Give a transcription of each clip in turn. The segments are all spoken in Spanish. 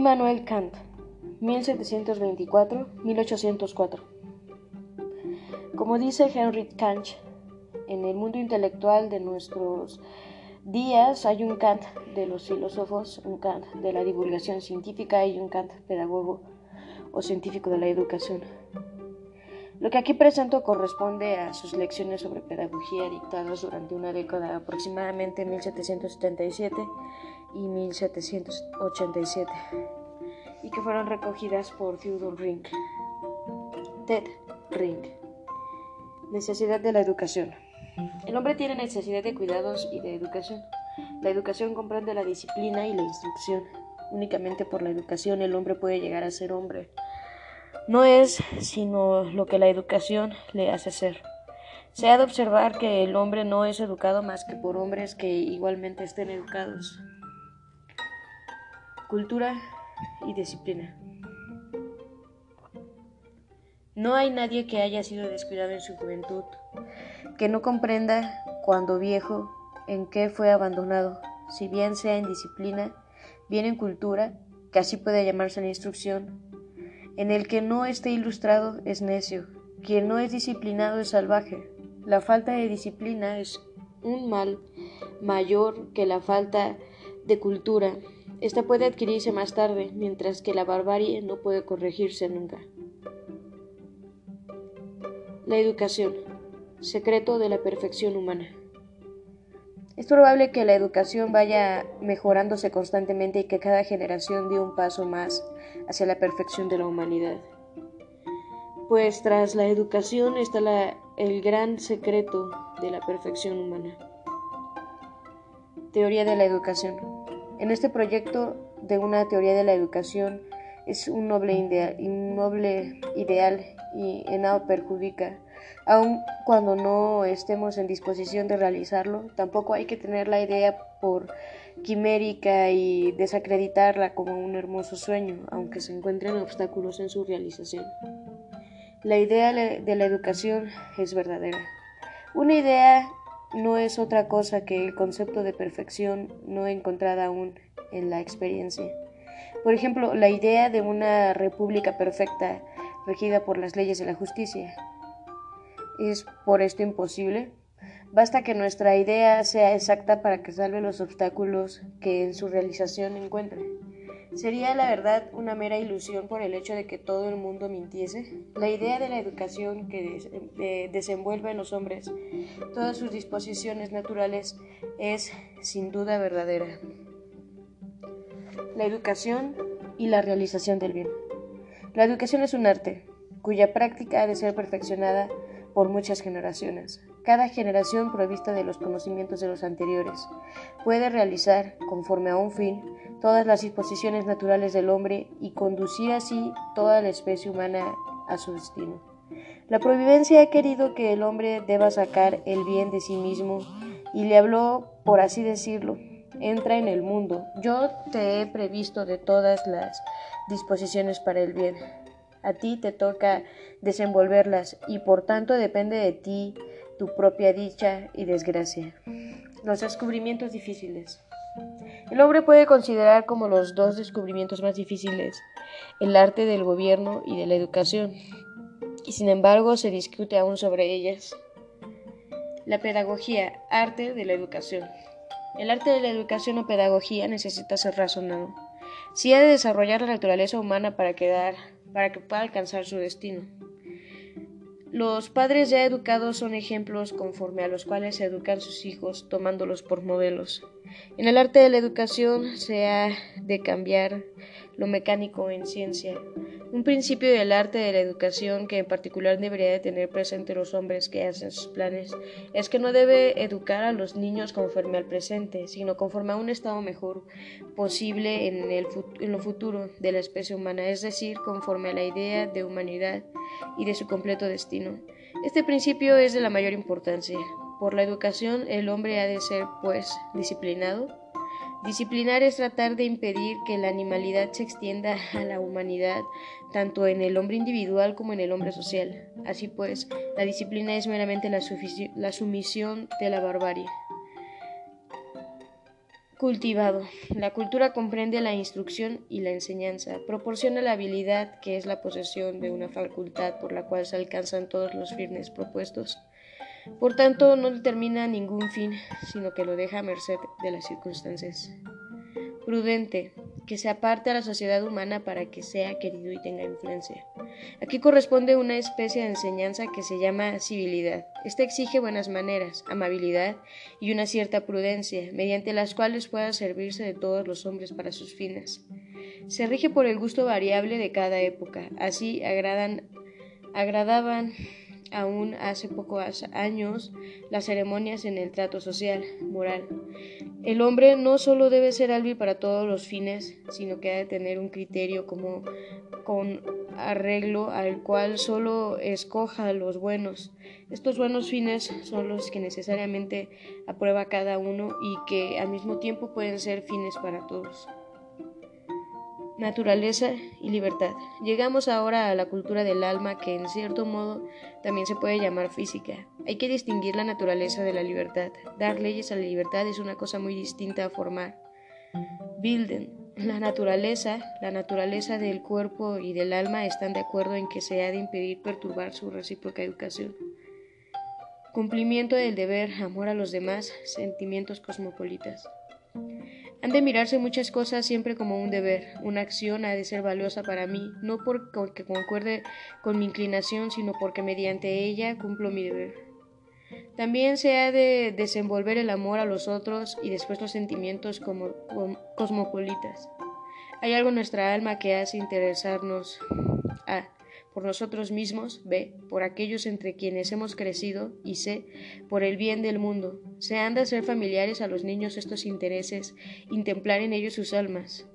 Immanuel Kant, 1724-1804. Como dice Henry Kant, en el mundo intelectual de nuestros días hay un Kant de los filósofos, un Kant de la divulgación científica y un Kant pedagogo o científico de la educación. Lo que aquí presento corresponde a sus lecciones sobre pedagogía dictadas durante una década, aproximadamente 1777 y 1787, y que fueron recogidas por Theodore Ring. Ted Ring. Necesidad de la educación. El hombre tiene necesidad de cuidados y de educación. La educación comprende la disciplina y la instrucción. Únicamente por la educación el hombre puede llegar a ser hombre. No es sino lo que la educación le hace ser. Se ha de observar que el hombre no es educado más que por hombres que igualmente estén educados. Cultura y disciplina. No hay nadie que haya sido descuidado en su juventud, que no comprenda, cuando viejo, en qué fue abandonado, si bien sea en disciplina, bien en cultura, que así puede llamarse la instrucción, en el que no esté ilustrado es necio, quien no es disciplinado es salvaje. La falta de disciplina es un mal mayor que la falta de cultura. Esta puede adquirirse más tarde, mientras que la barbarie no puede corregirse nunca. La educación, secreto de la perfección humana. Es probable que la educación vaya mejorándose constantemente y que cada generación dé un paso más hacia la perfección de la humanidad. Pues tras la educación está el gran secreto de la perfección humana. Teoría de la educación. En este proyecto de una teoría de la educación es un noble, ideal, y en nada perjudica Aun cuando no estemos en disposición de realizarlo, tampoco hay que tener la idea por quimérica y desacreditarla como un hermoso sueño, aunque se encuentren obstáculos en su realización. La idea de la educación es verdadera. Una idea no es otra cosa que el concepto de perfección no encontrada aún en la experiencia. Por ejemplo, la idea de una república perfecta regida por las leyes de la justicia es por esto imposible. Basta que nuestra idea sea exacta para que salve los obstáculos que en su realización encuentre. ¿Sería la verdad una mera ilusión por el hecho de que todo el mundo mintiese? La idea de la educación que desenvuelve en los hombres todas sus disposiciones naturales es sin duda verdadera. La educación y la realización del bien. La educación es un arte cuya práctica ha de ser perfeccionada por muchas generaciones. Cada generación provista de los conocimientos de los anteriores puede realizar, conforme a un fin, todas las disposiciones naturales del hombre y conducir así toda la especie humana a su destino. La providencia ha querido que el hombre deba sacar el bien de sí mismo y le habló, por así decirlo, entra en el mundo. Yo te he previsto de todas las disposiciones para el bien. A ti te toca desenvolverlas y por tanto depende de ti tu propia dicha y desgracia. Los descubrimientos difíciles. El hombre puede considerar como los dos descubrimientos más difíciles el arte del gobierno y de la educación, y sin embargo se discute aún sobre ellas. La pedagogía, arte de la educación. El arte de la educación o pedagogía necesita ser razonado. Si ha de desarrollar la naturaleza humana para para que pueda alcanzar su destino. Los padres ya educados son ejemplos conforme a los cuales se educan sus hijos tomándolos por modelos. En el arte de la educación se ha de cambiar lo mecánico en ciencia. Un principio del arte de la educación que en particular debería de tener presente los hombres que hacen sus planes es que no debe educar a los niños conforme al presente, sino conforme a un estado mejor posible en, el, en lo futuro de la especie humana, es decir, conforme a la idea de humanidad y de su completo destino. Este principio es de la mayor importancia. Por la educación el hombre ha de ser, pues, disciplinado, Disciplinar es tratar de impedir que la animalidad se extienda a la humanidad, tanto en el hombre individual como en el hombre social. Así pues, la disciplina es meramente la, sumisión de la barbarie. Cultivado. La cultura comprende la instrucción y la enseñanza. Proporciona la habilidad, que es la posesión de una facultad por la cual se alcanzan todos los fines propuestos. Por tanto, no determina ningún fin, sino que lo deja a merced de las circunstancias. Prudente que se aparte a la sociedad humana para que sea querido y tenga influencia. Aquí corresponde una especie de enseñanza que se llama civilidad. Esta exige buenas maneras, amabilidad y una cierta prudencia, mediante las cuales pueda servirse de todos los hombres para sus fines. Se rige por el gusto variable de cada época. Así agradan, agradaban aún hace pocos años las ceremonias en el trato social, moral. El hombre no solo debe ser hábil para todos los fines, sino que ha de tener un criterio como con arreglo al cual solo escoja los buenos. Estos buenos fines son los que necesariamente aprueba cada uno y que al mismo tiempo pueden ser fines para todos naturaleza y libertad. Llegamos ahora a la cultura del alma que en cierto modo también se puede llamar física. Hay que distinguir la naturaleza de la libertad. Dar leyes a la libertad es una cosa muy distinta a formar. Bilden. La naturaleza, la naturaleza del cuerpo y del alma están de acuerdo en que se ha de impedir perturbar su recíproca educación. Cumplimiento del deber, amor a los demás, sentimientos cosmopolitas. Han de mirarse muchas cosas siempre como un deber. Una acción ha de ser valiosa para mí, no porque concuerde con mi inclinación, sino porque mediante ella cumplo mi deber. También se ha de desenvolver el amor a los otros y después los sentimientos como, cosmopolitas. Hay algo en nuestra alma que hace interesarnos a por nosotros mismos, b, por aquellos entre quienes hemos crecido, y c, por el bien del mundo. Se han de hacer familiares a los niños estos intereses, intemplar en ellos sus almas.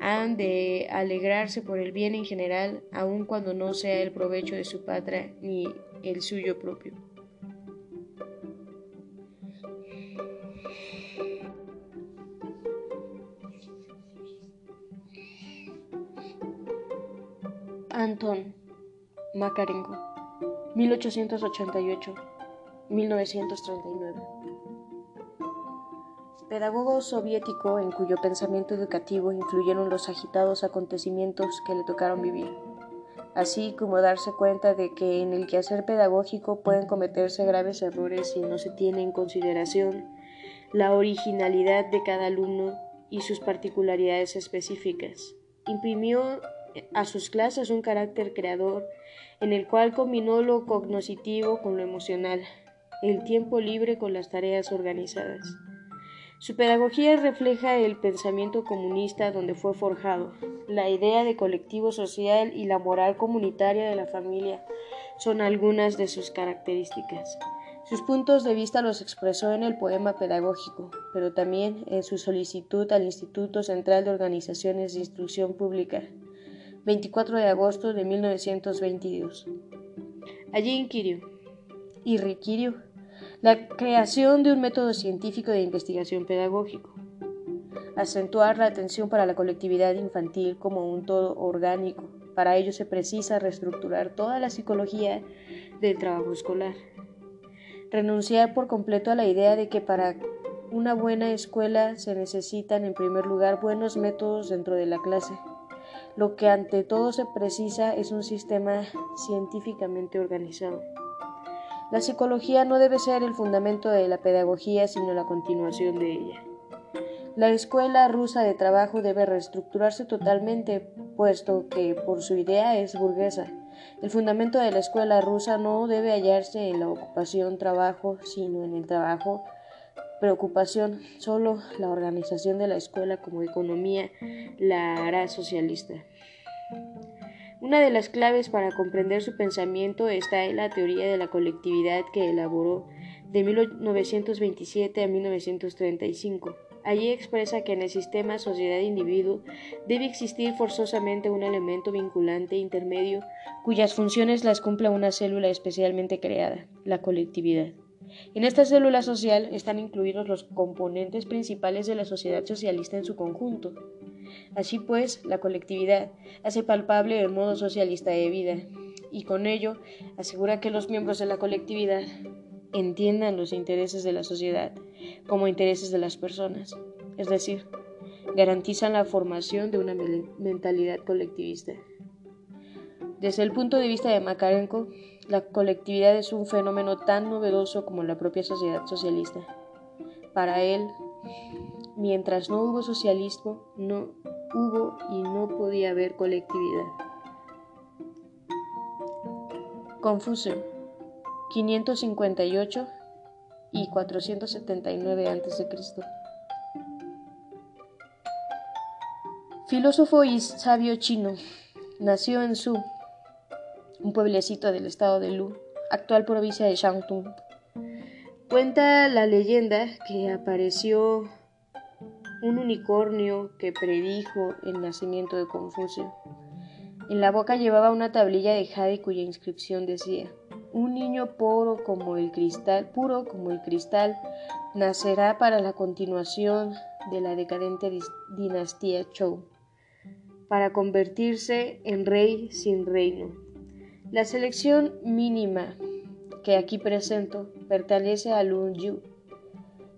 Han de alegrarse por el bien en general, aun cuando no sea el provecho de su patria ni el suyo propio. Anton Makarenko, 1888-1939. Pedagogo soviético en cuyo pensamiento educativo influyeron los agitados acontecimientos que le tocaron vivir, así como darse cuenta de que en el quehacer pedagógico pueden cometerse graves errores si no se tiene en consideración la originalidad de cada alumno y sus particularidades específicas. Imprimió a sus clases un carácter creador en el cual combinó lo cognoscitivo con lo emocional, el tiempo libre con las tareas organizadas. Su pedagogía refleja el pensamiento comunista donde fue forjado. La idea de colectivo social y la moral comunitaria de la familia son algunas de sus características. Sus puntos de vista los expresó en el poema pedagógico, pero también en su solicitud al Instituto Central de Organizaciones de Instrucción Pública, 24 de agosto de 1922. Allí inquirió y requirió la creación de un método científico de investigación pedagógico, acentuar la atención para la colectividad infantil como un todo orgánico. Para ello se precisa reestructurar toda la psicología del trabajo escolar. Renunciar por completo a la idea de que para una buena escuela se necesitan en primer lugar buenos métodos dentro de la clase lo que ante todo se precisa es un sistema científicamente organizado. La psicología no debe ser el fundamento de la pedagogía, sino la continuación de ella. La escuela rusa de trabajo debe reestructurarse totalmente, puesto que por su idea es burguesa. El fundamento de la escuela rusa no debe hallarse en la ocupación trabajo, sino en el trabajo preocupación. Solo la organización de la escuela como economía la hará socialista. Una de las claves para comprender su pensamiento está en la teoría de la colectividad que elaboró de 1927 a 1935. Allí expresa que en el sistema sociedad-individuo debe existir forzosamente un elemento vinculante intermedio cuyas funciones las cumpla una célula especialmente creada, la colectividad. En esta célula social están incluidos los componentes principales de la sociedad socialista en su conjunto. Así pues, la colectividad hace palpable el modo socialista de vida y con ello asegura que los miembros de la colectividad entiendan los intereses de la sociedad como intereses de las personas. es decir, garantizan la formación de una mentalidad colectivista. Desde el punto de vista de Makarenko, la colectividad es un fenómeno tan novedoso como la propia sociedad socialista. Para él, mientras no hubo socialismo, no hubo y no podía haber colectividad. Confucio, 558 y 479 a.C. Filósofo y sabio chino, nació en Su, un pueblecito del estado de Lu, actual provincia de Shantung. Cuenta la leyenda que apareció un unicornio que predijo el nacimiento de Confucio. En la boca llevaba una tablilla de jade cuya inscripción decía: Un niño puro como el cristal, puro como el cristal, nacerá para la continuación de la decadente dinastía Zhou, para convertirse en rey sin reino. La selección mínima que aquí presento pertenece a Lun Yu,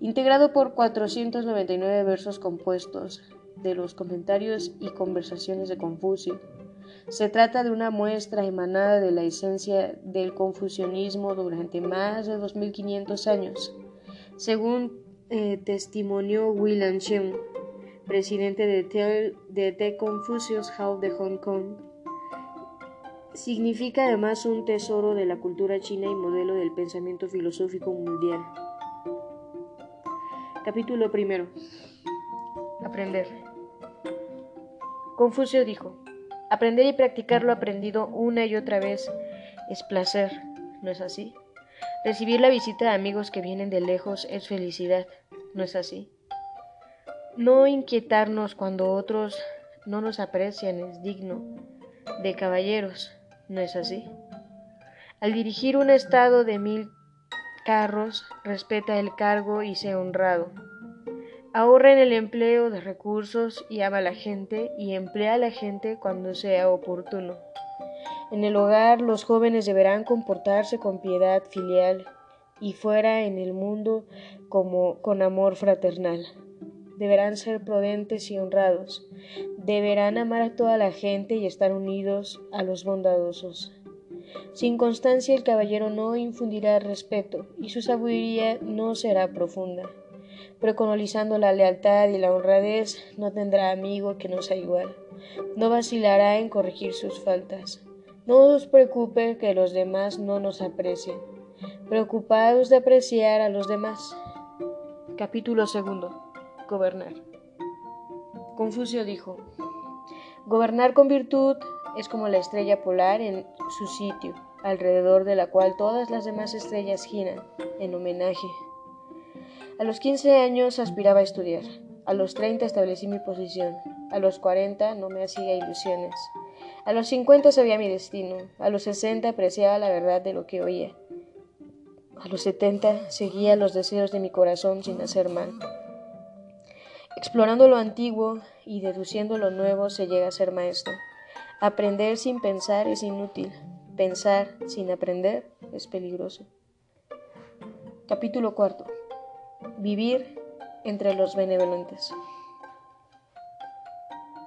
integrado por 499 versos compuestos de los comentarios y conversaciones de Confucio. Se trata de una muestra emanada de la esencia del confucianismo durante más de 2500 años, según eh, testimonió William Chen, presidente de, de The Confucius House de Hong Kong Significa además un tesoro de la cultura china y modelo del pensamiento filosófico mundial. Capítulo primero. Aprender. Confucio dijo, aprender y practicar lo aprendido una y otra vez es placer, ¿no es así? Recibir la visita de amigos que vienen de lejos es felicidad, ¿no es así? No inquietarnos cuando otros no nos aprecian es digno de caballeros. ¿No es así? Al dirigir un estado de mil carros, respeta el cargo y sea honrado. Ahorra en el empleo de recursos y ama a la gente y emplea a la gente cuando sea oportuno. En el hogar los jóvenes deberán comportarse con piedad filial y fuera en el mundo como con amor fraternal. Deberán ser prudentes y honrados. Deberán amar a toda la gente y estar unidos a los bondadosos. Sin constancia el caballero no infundirá respeto y su sabiduría no será profunda. Preconolizando la lealtad y la honradez, no tendrá amigo que no sea igual. No vacilará en corregir sus faltas. No os preocupe que los demás no nos aprecien. Preocupados de apreciar a los demás. Capítulo segundo gobernar. Confucio dijo, gobernar con virtud es como la estrella polar en su sitio, alrededor de la cual todas las demás estrellas giran, en homenaje. A los 15 años aspiraba a estudiar, a los 30 establecí mi posición, a los 40 no me hacía ilusiones, a los 50 sabía mi destino, a los 60 apreciaba la verdad de lo que oía, a los 70 seguía los deseos de mi corazón sin hacer mal. Explorando lo antiguo y deduciendo lo nuevo se llega a ser maestro. Aprender sin pensar es inútil. Pensar sin aprender es peligroso. Capítulo cuarto. Vivir entre los benevolentes.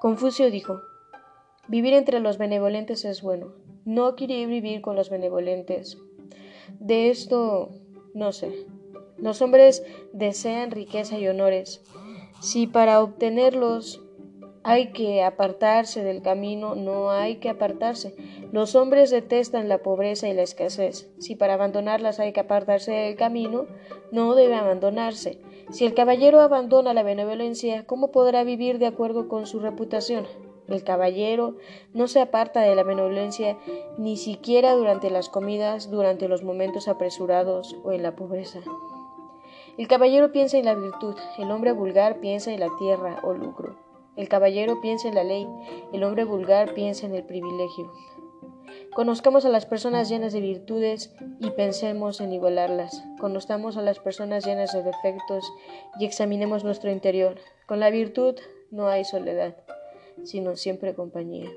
Confucio dijo, Vivir entre los benevolentes es bueno. No quiere vivir con los benevolentes. De esto no sé. Los hombres desean riqueza y honores, si para obtenerlos hay que apartarse del camino, no hay que apartarse. Los hombres detestan la pobreza y la escasez. Si para abandonarlas hay que apartarse del camino, no debe abandonarse. Si el caballero abandona la benevolencia, ¿cómo podrá vivir de acuerdo con su reputación? El caballero no se aparta de la benevolencia ni siquiera durante las comidas, durante los momentos apresurados o en la pobreza. El caballero piensa en la virtud, el hombre vulgar piensa en la tierra o lucro. El caballero piensa en la ley, el hombre vulgar piensa en el privilegio. Conozcamos a las personas llenas de virtudes y pensemos en igualarlas. Conozcamos a las personas llenas de defectos y examinemos nuestro interior. Con la virtud no hay soledad, sino siempre compañía.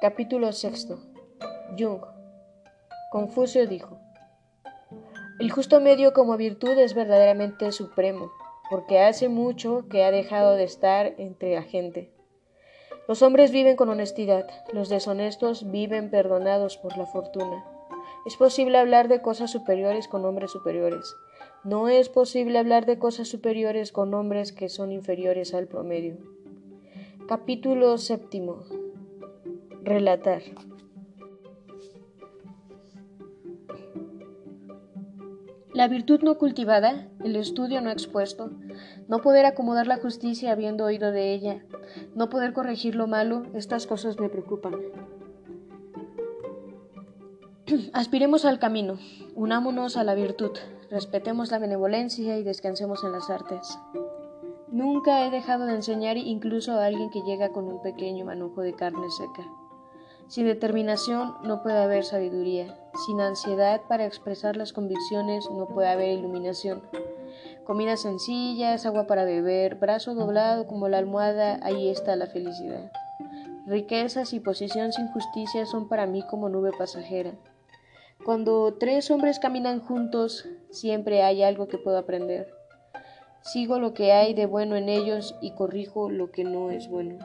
Capítulo sexto. Jung. Confucio dijo, el justo medio como virtud es verdaderamente supremo. porque hace mucho que ha dejado de estar entre la gente. Los hombres viven con honestidad, los deshonestos viven perdonados por la fortuna. Es posible hablar de cosas superiores con hombres superiores. No es posible hablar de cosas superiores con hombres que son inferiores al promedio. Capítulo séptimo. Relatar. La virtud no cultivada, el estudio no expuesto, no poder acomodar la justicia habiendo oído de ella, no poder corregir lo malo, estas cosas me preocupan. Aspiremos al camino, unámonos a la virtud, respetemos la benevolencia y descansemos en las artes. Nunca he dejado de enseñar incluso a alguien que llega con un pequeño manojo de carne seca. Sin determinación no puede haber sabiduría. Sin ansiedad para expresar las convicciones no puede haber iluminación. Comidas sencillas, agua para beber, brazo doblado como la almohada, ahí está la felicidad. Riquezas y posición sin justicia son para mí como nube pasajera. Cuando tres hombres caminan juntos, siempre hay algo que puedo aprender. Sigo lo que hay de bueno en ellos y corrijo lo que no es bueno.